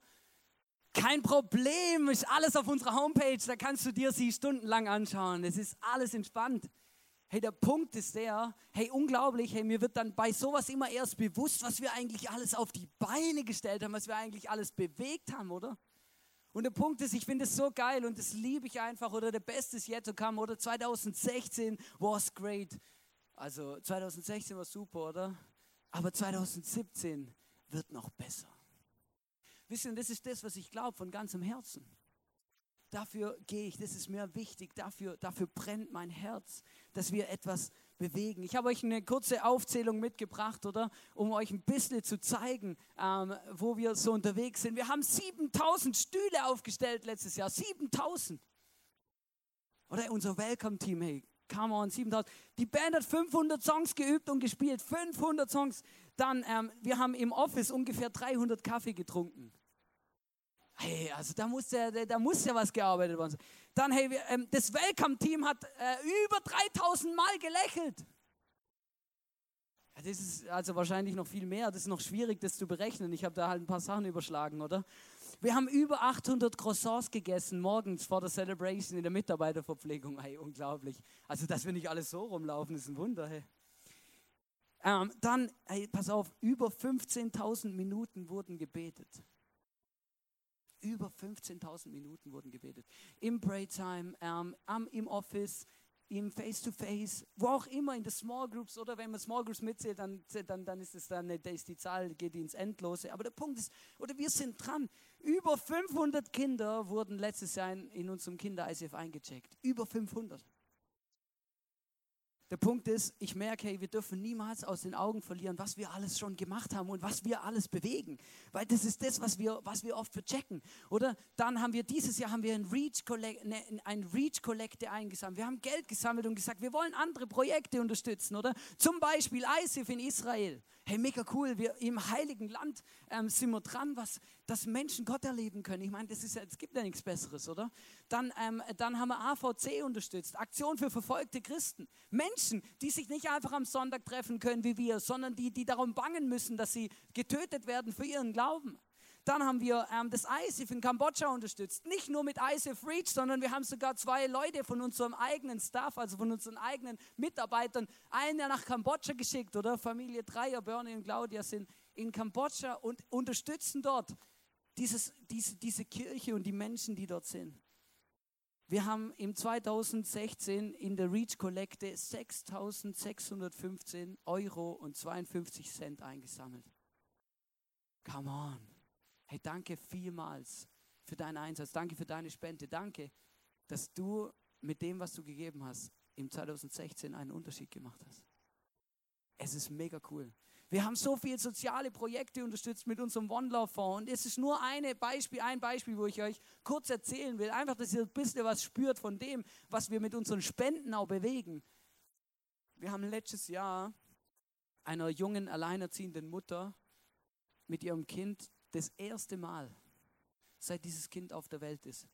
Speaker 1: Kein Problem, ist alles auf unserer Homepage. Da kannst du dir sie stundenlang anschauen. Es ist alles entspannt. Hey, der Punkt ist der, hey, unglaublich, hey, mir wird dann bei sowas immer erst bewusst, was wir eigentlich alles auf die Beine gestellt haben, was wir eigentlich alles bewegt haben, oder? Und der Punkt ist, ich finde es so geil und das liebe ich einfach, oder der Beste ist yet to come, oder 2016 was great. Also 2016 war super, oder? Aber 2017 wird noch besser. Wisst ihr, das ist das, was ich glaube von ganzem Herzen. Dafür gehe ich, das ist mir wichtig, dafür, dafür brennt mein Herz, dass wir etwas bewegen. Ich habe euch eine kurze Aufzählung mitgebracht, oder? Um euch ein bisschen zu zeigen, ähm, wo wir so unterwegs sind. Wir haben 7000 Stühle aufgestellt letztes Jahr, 7000. Oder unser Welcome-Team, hey, come on, 7000. Die Band hat 500 Songs geübt und gespielt, 500 Songs. Dann, ähm, wir haben im Office ungefähr 300 Kaffee getrunken. Hey, also da muss ja, da muss ja was gearbeitet worden sein. Dann, hey, ähm, das Welcome-Team hat äh, über 3000 Mal gelächelt. Das ist also wahrscheinlich noch viel mehr. Das ist noch schwierig, das zu berechnen. Ich habe da halt ein paar Sachen überschlagen, oder? Wir haben über 800 Croissants gegessen morgens vor der Celebration in der Mitarbeiterverpflegung. Hey, unglaublich. Also, dass wir nicht alles so rumlaufen, ist ein Wunder. Hey. Ähm, dann, hey, pass auf, über 15.000 Minuten wurden gebetet. Über 15.000 Minuten wurden gebetet. Im Praytime, ähm, am, im Office, im Face-to-Face, wo auch immer, in den Small Groups oder wenn man Small Groups mitzählt, dann, dann, dann ist es dann, da ist die Zahl, geht ins Endlose. Aber der Punkt ist, oder wir sind dran. Über 500 Kinder wurden letztes Jahr in, in unserem Kinder-ICF eingecheckt. Über 500. Der Punkt ist, ich merke, hey, wir dürfen niemals aus den Augen verlieren, was wir alles schon gemacht haben und was wir alles bewegen. Weil das ist das, was wir, was wir oft verchecken. Oder dann haben wir dieses Jahr haben wir ein Reach, Collect, ne, ein Reach Collecte eingesammelt. Wir haben Geld gesammelt und gesagt, wir wollen andere Projekte unterstützen. Oder zum Beispiel ISIF in Israel. Hey, mega cool, wir im heiligen Land ähm, sind wir dran, was, dass Menschen Gott erleben können. Ich meine, das ist, es gibt ja nichts Besseres, oder? Dann, ähm, dann haben wir AVC unterstützt, Aktion für verfolgte Christen. Menschen, die sich nicht einfach am Sonntag treffen können wie wir, sondern die, die darum bangen müssen, dass sie getötet werden für ihren Glauben. Dann haben wir ähm, das ISIF in Kambodscha unterstützt. Nicht nur mit ISIF Reach, sondern wir haben sogar zwei Leute von unserem eigenen Staff, also von unseren eigenen Mitarbeitern, einen nach Kambodscha geschickt, oder? Familie Dreier, Bernie und Claudia sind in Kambodscha und unterstützen dort dieses, diese, diese Kirche und die Menschen, die dort sind. Wir haben im 2016 in der Reach Kollekte 6.615 Euro und 52 Cent eingesammelt. Come on. Hey, danke vielmals für deinen Einsatz. Danke für deine Spende. Danke, dass du mit dem, was du gegeben hast, im 2016 einen Unterschied gemacht hast. Es ist mega cool. Wir haben so viele soziale Projekte unterstützt mit unserem One Love Fonds. Und es ist nur eine Beispiel, ein Beispiel, wo ich euch kurz erzählen will. Einfach, dass ihr ein bisschen was spürt von dem, was wir mit unseren Spenden auch bewegen. Wir haben letztes Jahr einer jungen, alleinerziehenden Mutter mit ihrem Kind das erste Mal, seit dieses Kind auf der Welt ist,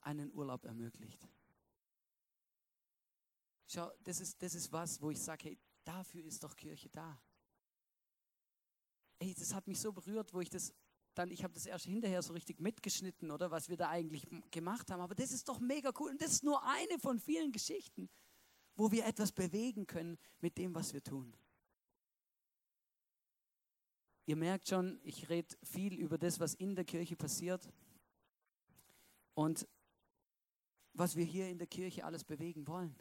Speaker 1: einen Urlaub ermöglicht. Schau, das ist, das ist was, wo ich sage, hey, dafür ist doch Kirche da. Hey, das hat mich so berührt, wo ich das dann, ich habe das erst hinterher so richtig mitgeschnitten, oder was wir da eigentlich gemacht haben. Aber das ist doch mega cool. Und das ist nur eine von vielen Geschichten, wo wir etwas bewegen können mit dem, was wir tun. Ihr merkt schon, ich rede viel über das, was in der Kirche passiert und was wir hier in der Kirche alles bewegen wollen.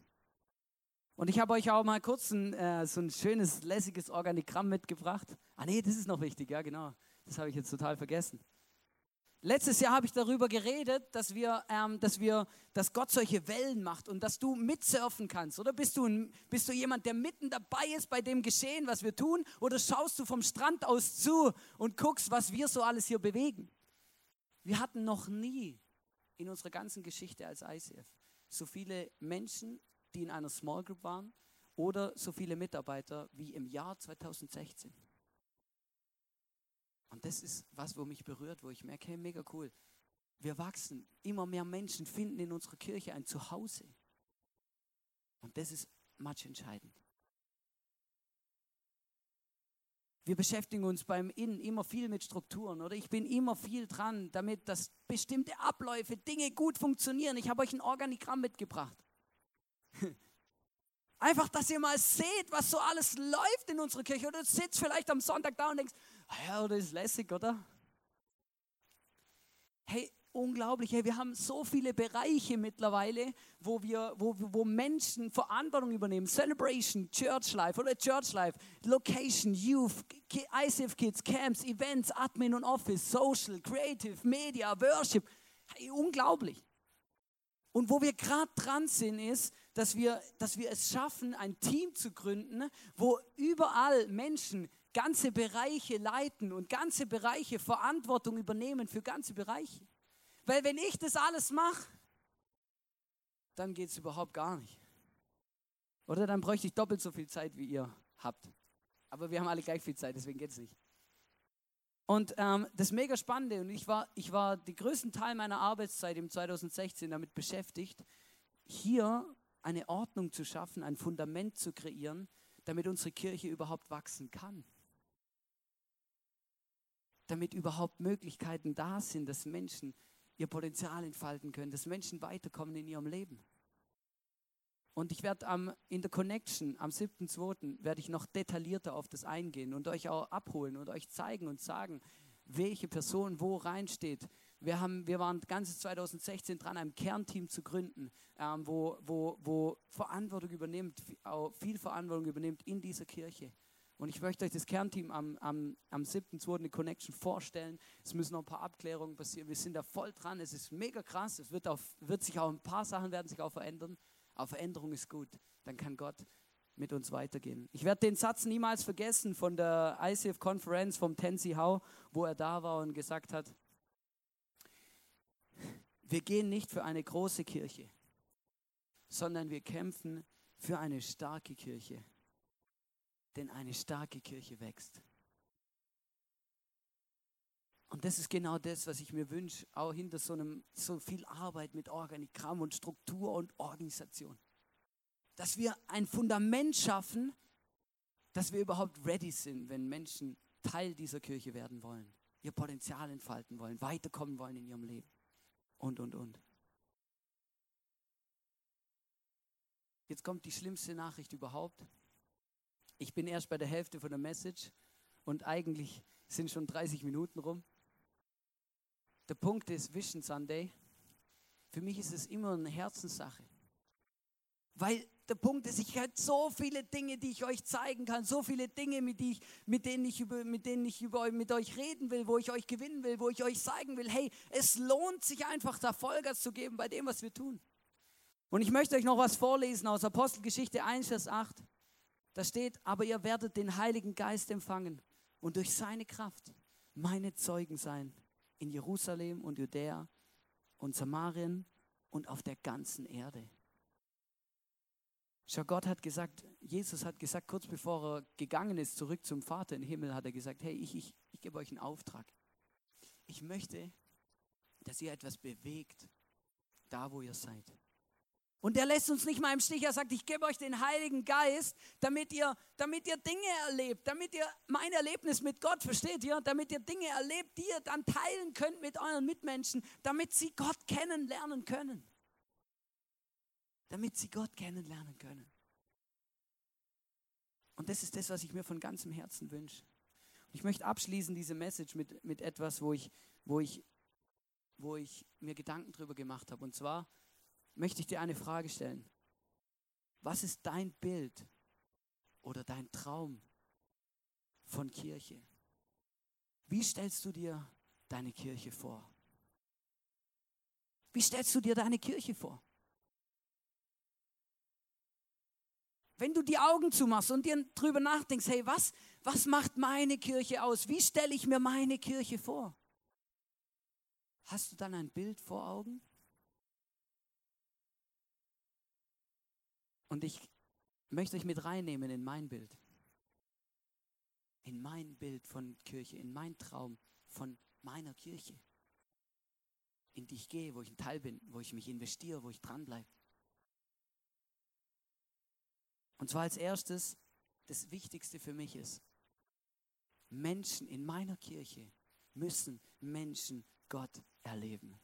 Speaker 1: Und ich habe euch auch mal kurz ein, äh, so ein schönes, lässiges Organigramm mitgebracht. Ah nee, das ist noch wichtig, ja genau. Das habe ich jetzt total vergessen. Letztes Jahr habe ich darüber geredet, dass wir, ähm, dass wir, dass Gott solche Wellen macht und dass du mitsurfen kannst. Oder bist du, ein, bist du jemand, der mitten dabei ist bei dem Geschehen, was wir tun? Oder schaust du vom Strand aus zu und guckst, was wir so alles hier bewegen? Wir hatten noch nie in unserer ganzen Geschichte als ICF so viele Menschen, die in einer Small Group waren, oder so viele Mitarbeiter wie im Jahr 2016. Und das ist was, wo mich berührt, wo ich merke, hey, mega cool. Wir wachsen. Immer mehr Menschen finden in unserer Kirche ein Zuhause. Und das ist much entscheidend. Wir beschäftigen uns beim Innen immer viel mit Strukturen oder ich bin immer viel dran, damit dass bestimmte Abläufe, Dinge gut funktionieren. Ich habe euch ein Organigramm mitgebracht. [laughs] Einfach, dass ihr mal seht, was so alles läuft in unserer Kirche. Oder du sitzt vielleicht am Sonntag da und denkst, ah ja, das ist lässig, oder? Hey, unglaublich. Hey, wir haben so viele Bereiche mittlerweile, wo, wir, wo, wo Menschen Verantwortung übernehmen. Celebration, Church Life oder Church Life, Location, Youth, ICF Kids, Camps, Events, Admin und Office, Social, Creative, Media, Worship. Hey, unglaublich. Und wo wir gerade dran sind, ist, dass wir, dass wir es schaffen, ein Team zu gründen, wo überall Menschen ganze Bereiche leiten und ganze Bereiche Verantwortung übernehmen für ganze Bereiche. Weil wenn ich das alles mache, dann geht es überhaupt gar nicht. Oder dann bräuchte ich doppelt so viel Zeit, wie ihr habt. Aber wir haben alle gleich viel Zeit, deswegen geht es nicht. Und ähm, das mega Spannende, und ich war, ich war den größten Teil meiner Arbeitszeit im 2016 damit beschäftigt, hier eine Ordnung zu schaffen, ein Fundament zu kreieren, damit unsere Kirche überhaupt wachsen kann. Damit überhaupt Möglichkeiten da sind, dass Menschen ihr Potenzial entfalten können, dass Menschen weiterkommen in ihrem Leben. Und ich werde in der Connection am 7.2. werde ich noch detaillierter auf das eingehen und euch auch abholen und euch zeigen und sagen, welche Person wo reinsteht. Wir, haben, wir waren ganzes 2016 dran, ein Kernteam zu gründen, ähm, wo, wo, wo Verantwortung übernimmt, viel Verantwortung übernimmt in dieser Kirche. Und ich möchte euch das Kernteam am, am, am 7.2. die Connection vorstellen. Es müssen noch ein paar Abklärungen passieren. Wir sind da voll dran. Es ist mega krass. Es wird, auf, wird sich auch ein paar Sachen werden sich auch verändern. Aber Veränderung ist gut. Dann kann Gott mit uns weitergehen. Ich werde den Satz niemals vergessen von der ICF-Konferenz vom Tensi Hau, wo er da war und gesagt hat, wir gehen nicht für eine große Kirche, sondern wir kämpfen für eine starke Kirche denn eine starke Kirche wächst. Und das ist genau das, was ich mir wünsche, auch hinter so einem so viel Arbeit mit Organigramm und Struktur und Organisation. Dass wir ein Fundament schaffen, dass wir überhaupt ready sind, wenn Menschen Teil dieser Kirche werden wollen, ihr Potenzial entfalten wollen, weiterkommen wollen in ihrem Leben und, und, und. Jetzt kommt die schlimmste Nachricht überhaupt. Ich bin erst bei der Hälfte von der Message und eigentlich sind schon 30 Minuten rum. Der Punkt ist Vision Sunday. Für mich ist es immer eine Herzenssache. Weil der Punkt ist, ich habe so viele Dinge, die ich euch zeigen kann, so viele Dinge, mit, ich, mit denen ich, über, mit denen ich über, mit euch reden will, wo ich euch gewinnen will, wo ich euch zeigen will, hey, es lohnt sich einfach, da Vollgas zu geben bei dem, was wir tun. Und ich möchte euch noch was vorlesen aus Apostelgeschichte 1, Vers 8. Da steht, aber ihr werdet den Heiligen Geist empfangen und durch seine Kraft meine Zeugen sein in Jerusalem und Judäa und Samarien und auf der ganzen Erde. Schau, Gott hat gesagt, Jesus hat gesagt, kurz bevor er gegangen ist, zurück zum Vater im Himmel, hat er gesagt, hey, ich, ich, ich gebe euch einen Auftrag. Ich möchte, dass ihr etwas bewegt, da wo ihr seid. Und der lässt uns nicht mal im Stich. Er sagt, ich gebe euch den Heiligen Geist, damit ihr, damit ihr Dinge erlebt, damit ihr mein Erlebnis mit Gott versteht, ihr, damit ihr Dinge erlebt, die ihr dann teilen könnt mit euren Mitmenschen, damit sie Gott kennenlernen können. Damit sie Gott kennenlernen können. Und das ist das, was ich mir von ganzem Herzen wünsche. Und ich möchte abschließen diese Message mit, mit etwas, wo ich, wo, ich, wo ich mir Gedanken drüber gemacht habe. Und zwar, möchte ich dir eine Frage stellen. Was ist dein Bild oder dein Traum von Kirche? Wie stellst du dir deine Kirche vor? Wie stellst du dir deine Kirche vor? Wenn du die Augen zumachst und dir drüber nachdenkst, hey, was, was macht meine Kirche aus? Wie stelle ich mir meine Kirche vor? Hast du dann ein Bild vor Augen? Und ich möchte euch mit reinnehmen in mein Bild. In mein Bild von Kirche, in mein Traum von meiner Kirche. In die ich gehe, wo ich ein Teil bin, wo ich mich investiere, wo ich dranbleibe. Und zwar als erstes, das Wichtigste für mich ist, Menschen in meiner Kirche müssen Menschen Gott erleben.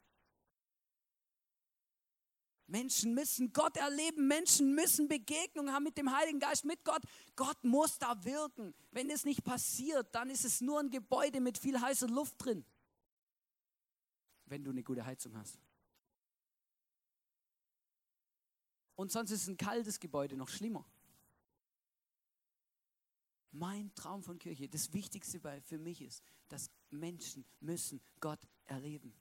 Speaker 1: Menschen müssen Gott erleben, Menschen müssen Begegnung haben mit dem Heiligen Geist, mit Gott. Gott muss da wirken. Wenn es nicht passiert, dann ist es nur ein Gebäude mit viel heißer Luft drin, wenn du eine gute Heizung hast. Und sonst ist ein kaltes Gebäude noch schlimmer. Mein Traum von Kirche, das Wichtigste für mich ist, dass Menschen müssen Gott erleben.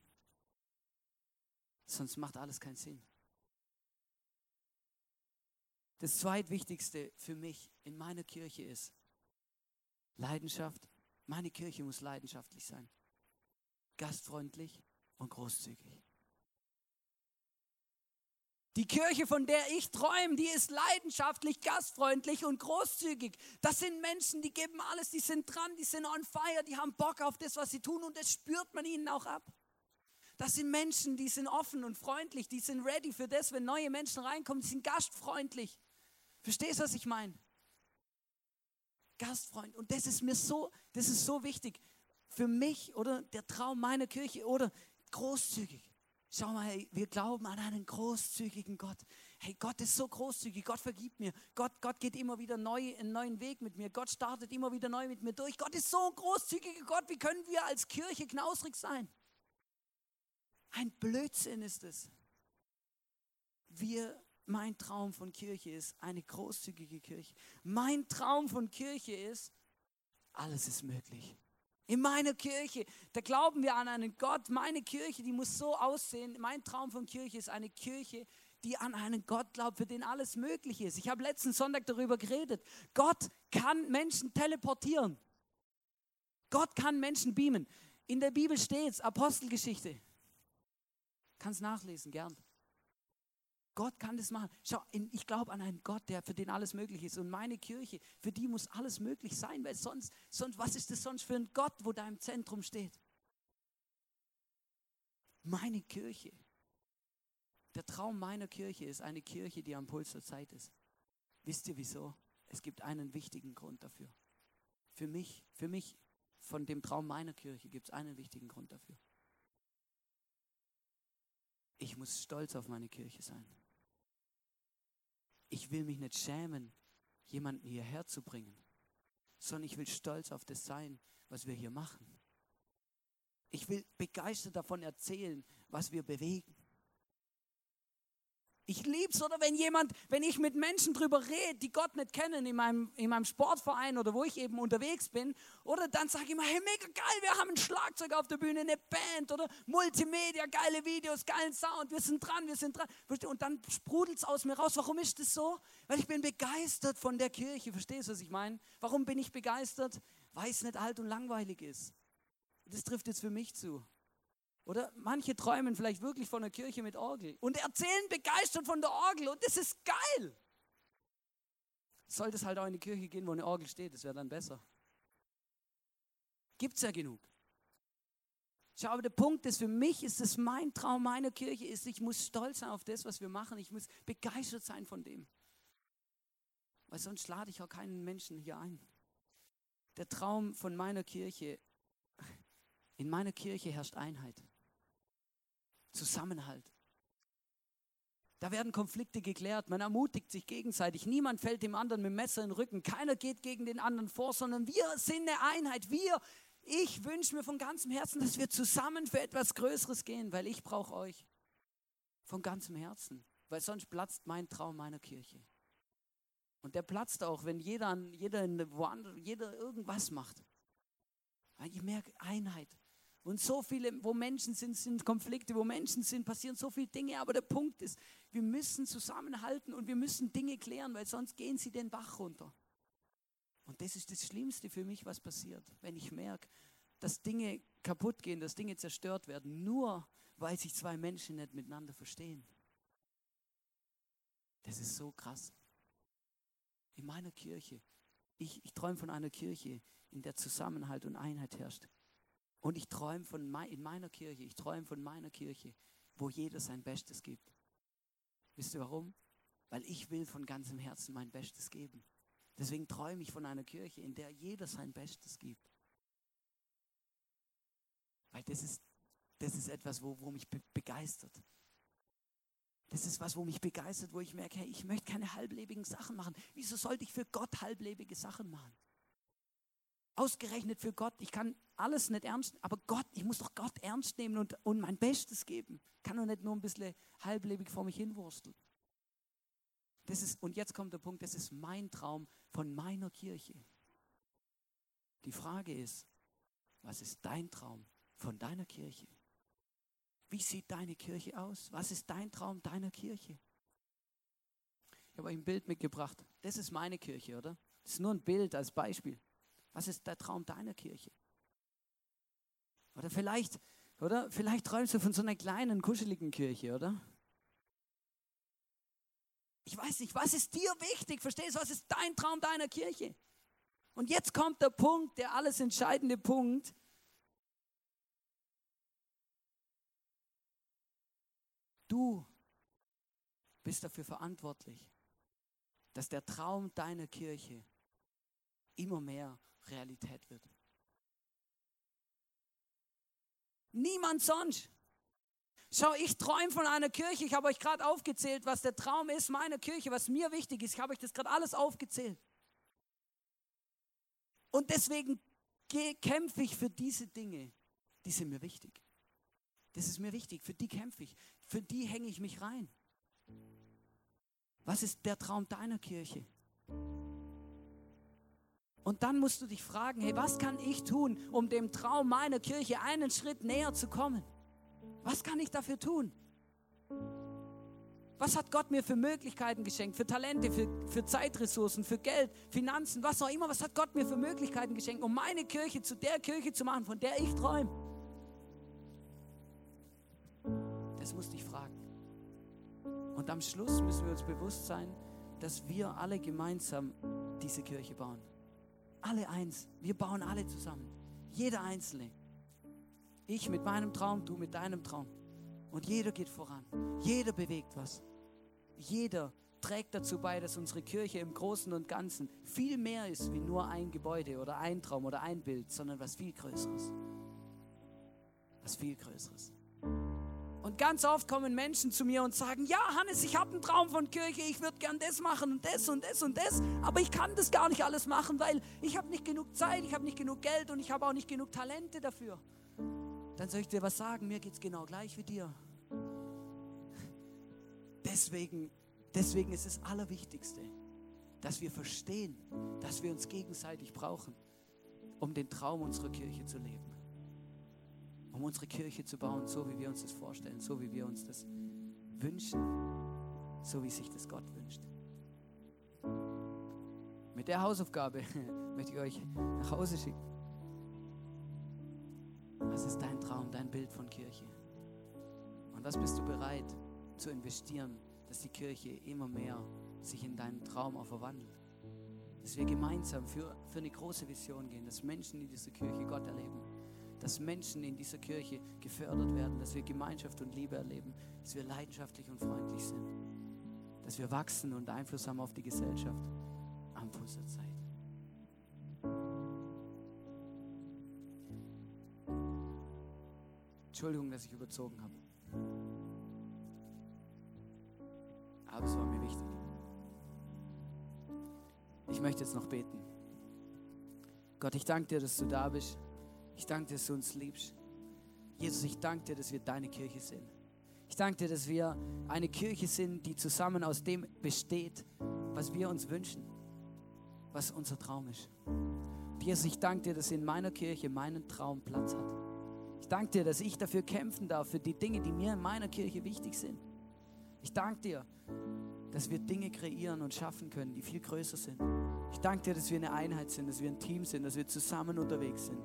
Speaker 1: Sonst macht alles keinen Sinn. Das zweitwichtigste für mich in meiner Kirche ist Leidenschaft. Meine Kirche muss leidenschaftlich sein, gastfreundlich und großzügig. Die Kirche, von der ich träume, die ist leidenschaftlich, gastfreundlich und großzügig. Das sind Menschen, die geben alles, die sind dran, die sind on fire, die haben Bock auf das, was sie tun und das spürt man ihnen auch ab. Das sind Menschen, die sind offen und freundlich, die sind ready für das, wenn neue Menschen reinkommen, die sind gastfreundlich. Verstehst du, was ich meine? Gastfreund. Und das ist mir so, das ist so wichtig. Für mich oder der Traum meiner Kirche oder großzügig. Schau mal, hey, wir glauben an einen großzügigen Gott. Hey, Gott ist so großzügig. Gott vergibt mir. Gott, Gott geht immer wieder neu, einen neuen Weg mit mir. Gott startet immer wieder neu mit mir durch. Gott ist so ein großzügiger Gott. Wie können wir als Kirche knausrig sein? Ein Blödsinn ist es. Wir, mein Traum von Kirche ist eine großzügige Kirche. Mein Traum von Kirche ist, alles ist möglich. In meiner Kirche, da glauben wir an einen Gott. Meine Kirche, die muss so aussehen. Mein Traum von Kirche ist eine Kirche, die an einen Gott glaubt, für den alles möglich ist. Ich habe letzten Sonntag darüber geredet. Gott kann Menschen teleportieren. Gott kann Menschen beamen. In der Bibel steht es, Apostelgeschichte. Kannst nachlesen, gern. Gott kann das machen. Schau, ich glaube an einen Gott, der für den alles möglich ist. Und meine Kirche, für die muss alles möglich sein, weil sonst, sonst was ist das sonst für ein Gott, wo da im Zentrum steht? Meine Kirche. Der Traum meiner Kirche ist eine Kirche, die am Puls der Zeit ist. Wisst ihr wieso? Es gibt einen wichtigen Grund dafür. Für mich, für mich, von dem Traum meiner Kirche gibt es einen wichtigen Grund dafür. Ich muss stolz auf meine Kirche sein ich will mich nicht schämen, jemanden hierher zu bringen, sondern ich will stolz auf das sein, was wir hier machen. Ich will begeistert davon erzählen, was wir bewegen. Ich liebe es, oder wenn jemand, wenn ich mit Menschen drüber rede, die Gott nicht kennen, in meinem, in meinem Sportverein oder wo ich eben unterwegs bin, oder dann sage ich immer, hey, mega geil, wir haben ein Schlagzeug auf der Bühne, eine Band oder Multimedia, geile Videos, geilen Sound, wir sind dran, wir sind dran. Und dann sprudelt es aus mir raus. Warum ist das so? Weil ich bin begeistert von der Kirche. Verstehst du, was ich meine? Warum bin ich begeistert? Weil es nicht alt und langweilig ist. Das trifft jetzt für mich zu. Oder manche träumen vielleicht wirklich von einer Kirche mit Orgel und erzählen begeistert von der Orgel und das ist geil. Sollte es halt auch in die Kirche gehen, wo eine Orgel steht, das wäre dann besser. Gibt es ja genug. Schau, aber der Punkt ist, für mich ist es mein Traum meiner Kirche, ist, ich muss stolz sein auf das, was wir machen. Ich muss begeistert sein von dem. Weil sonst lade ich auch keinen Menschen hier ein. Der Traum von meiner Kirche, in meiner Kirche herrscht Einheit. Zusammenhalt. Da werden Konflikte geklärt, man ermutigt sich gegenseitig. Niemand fällt dem anderen mit dem Messer in den Rücken. Keiner geht gegen den anderen vor, sondern wir sind eine Einheit. Wir, ich wünsche mir von ganzem Herzen, dass wir zusammen für etwas Größeres gehen, weil ich brauche euch. Von ganzem Herzen. Weil sonst platzt mein Traum meiner Kirche. Und der platzt auch, wenn jeder, jeder, jeder irgendwas macht. Ich merke Einheit. Und so viele, wo Menschen sind, sind Konflikte, wo Menschen sind, passieren so viele Dinge. Aber der Punkt ist, wir müssen zusammenhalten und wir müssen Dinge klären, weil sonst gehen sie den Bach runter. Und das ist das Schlimmste für mich, was passiert, wenn ich merke, dass Dinge kaputt gehen, dass Dinge zerstört werden, nur weil sich zwei Menschen nicht miteinander verstehen. Das ist so krass. In meiner Kirche, ich, ich träume von einer Kirche, in der Zusammenhalt und Einheit herrscht. Und ich träume von in meiner Kirche, ich träume von meiner Kirche, wo jeder sein Bestes gibt. Wisst ihr warum? weil ich will von ganzem Herzen mein Bestes geben. Deswegen träume ich von einer Kirche, in der jeder sein Bestes gibt. Weil das ist, das ist etwas, wo, wo mich be begeistert. Das ist was, wo mich begeistert, wo ich merke, hey, ich möchte keine halblebigen Sachen machen. Wieso sollte ich für Gott halblebige Sachen machen? Ausgerechnet für Gott. Ich kann alles nicht ernst, aber Gott, ich muss doch Gott ernst nehmen und, und mein Bestes geben. Kann doch nicht nur ein bisschen halblebig vor mich hinwursteln. Das ist, und jetzt kommt der Punkt, das ist mein Traum von meiner Kirche. Die Frage ist, was ist dein Traum von deiner Kirche? Wie sieht deine Kirche aus? Was ist dein Traum deiner Kirche? Ich habe euch ein Bild mitgebracht. Das ist meine Kirche, oder? Das ist nur ein Bild als Beispiel. Was ist der Traum deiner Kirche? Oder vielleicht, oder? Vielleicht träumst du von so einer kleinen, kuscheligen Kirche, oder? Ich weiß nicht, was ist dir wichtig? Verstehst du, was ist dein Traum deiner Kirche? Und jetzt kommt der Punkt, der alles entscheidende Punkt. Du bist dafür verantwortlich, dass der Traum deiner Kirche immer mehr Realität wird. Niemand sonst. Schau, ich träume von einer Kirche. Ich habe euch gerade aufgezählt, was der Traum ist meiner Kirche, was mir wichtig ist. Ich habe euch das gerade alles aufgezählt. Und deswegen kämpfe ich für diese Dinge, die sind mir wichtig. Das ist mir wichtig, für die kämpfe ich, für die hänge ich mich rein. Was ist der Traum deiner Kirche? Und dann musst du dich fragen, hey, was kann ich tun, um dem Traum meiner Kirche einen Schritt näher zu kommen? Was kann ich dafür tun? Was hat Gott mir für Möglichkeiten geschenkt, für Talente, für, für Zeitressourcen, für Geld, Finanzen, was auch immer? Was hat Gott mir für Möglichkeiten geschenkt, um meine Kirche zu der Kirche zu machen, von der ich träume? Das musst du dich fragen. Und am Schluss müssen wir uns bewusst sein, dass wir alle gemeinsam diese Kirche bauen. Alle eins. Wir bauen alle zusammen. Jeder Einzelne. Ich mit meinem Traum, du mit deinem Traum. Und jeder geht voran. Jeder bewegt was. Jeder trägt dazu bei, dass unsere Kirche im Großen und Ganzen viel mehr ist wie nur ein Gebäude oder ein Traum oder ein Bild, sondern was viel Größeres. Was viel Größeres. Und ganz oft kommen Menschen zu mir und sagen, ja, Hannes, ich habe einen Traum von Kirche, ich würde gern das machen und das und das und das, aber ich kann das gar nicht alles machen, weil ich habe nicht genug Zeit, ich habe nicht genug Geld und ich habe auch nicht genug Talente dafür dann soll ich dir was sagen, mir geht es genau gleich wie dir. Deswegen, deswegen ist es Allerwichtigste, dass wir verstehen, dass wir uns gegenseitig brauchen, um den Traum unserer Kirche zu leben. Um unsere Kirche zu bauen, so wie wir uns das vorstellen, so wie wir uns das wünschen, so wie sich das Gott wünscht. Mit der Hausaufgabe [laughs] möchte ich euch nach Hause schicken. Was ist dein Traum, dein Bild von Kirche? Und was bist du bereit zu investieren, dass die Kirche immer mehr sich in deinen Traum auch verwandelt? Dass wir gemeinsam für, für eine große Vision gehen, dass Menschen in dieser Kirche Gott erleben, dass Menschen in dieser Kirche gefördert werden, dass wir Gemeinschaft und Liebe erleben, dass wir leidenschaftlich und freundlich sind, dass wir wachsen und Einfluss haben auf die Gesellschaft am Fuß der Zeit. Entschuldigung, dass ich überzogen habe. Aber es war mir wichtig. Ich möchte jetzt noch beten. Gott, ich danke dir, dass du da bist. Ich danke dir, dass du uns liebst. Jesus, ich danke dir, dass wir deine Kirche sind. Ich danke dir, dass wir eine Kirche sind, die zusammen aus dem besteht, was wir uns wünschen, was unser Traum ist. Und Jesus, ich danke dir, dass in meiner Kirche meinen Traum Platz hat. Ich danke dir, dass ich dafür kämpfen darf, für die Dinge, die mir in meiner Kirche wichtig sind. Ich danke dir, dass wir Dinge kreieren und schaffen können, die viel größer sind. Ich danke dir, dass wir eine Einheit sind, dass wir ein Team sind, dass wir zusammen unterwegs sind.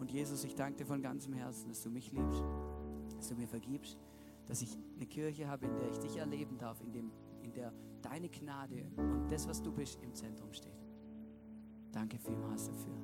Speaker 1: Und Jesus, ich danke dir von ganzem Herzen, dass du mich liebst, dass du mir vergibst, dass ich eine Kirche habe, in der ich dich erleben darf, in, dem, in der deine Gnade und das, was du bist, im Zentrum steht. Danke vielmals dafür.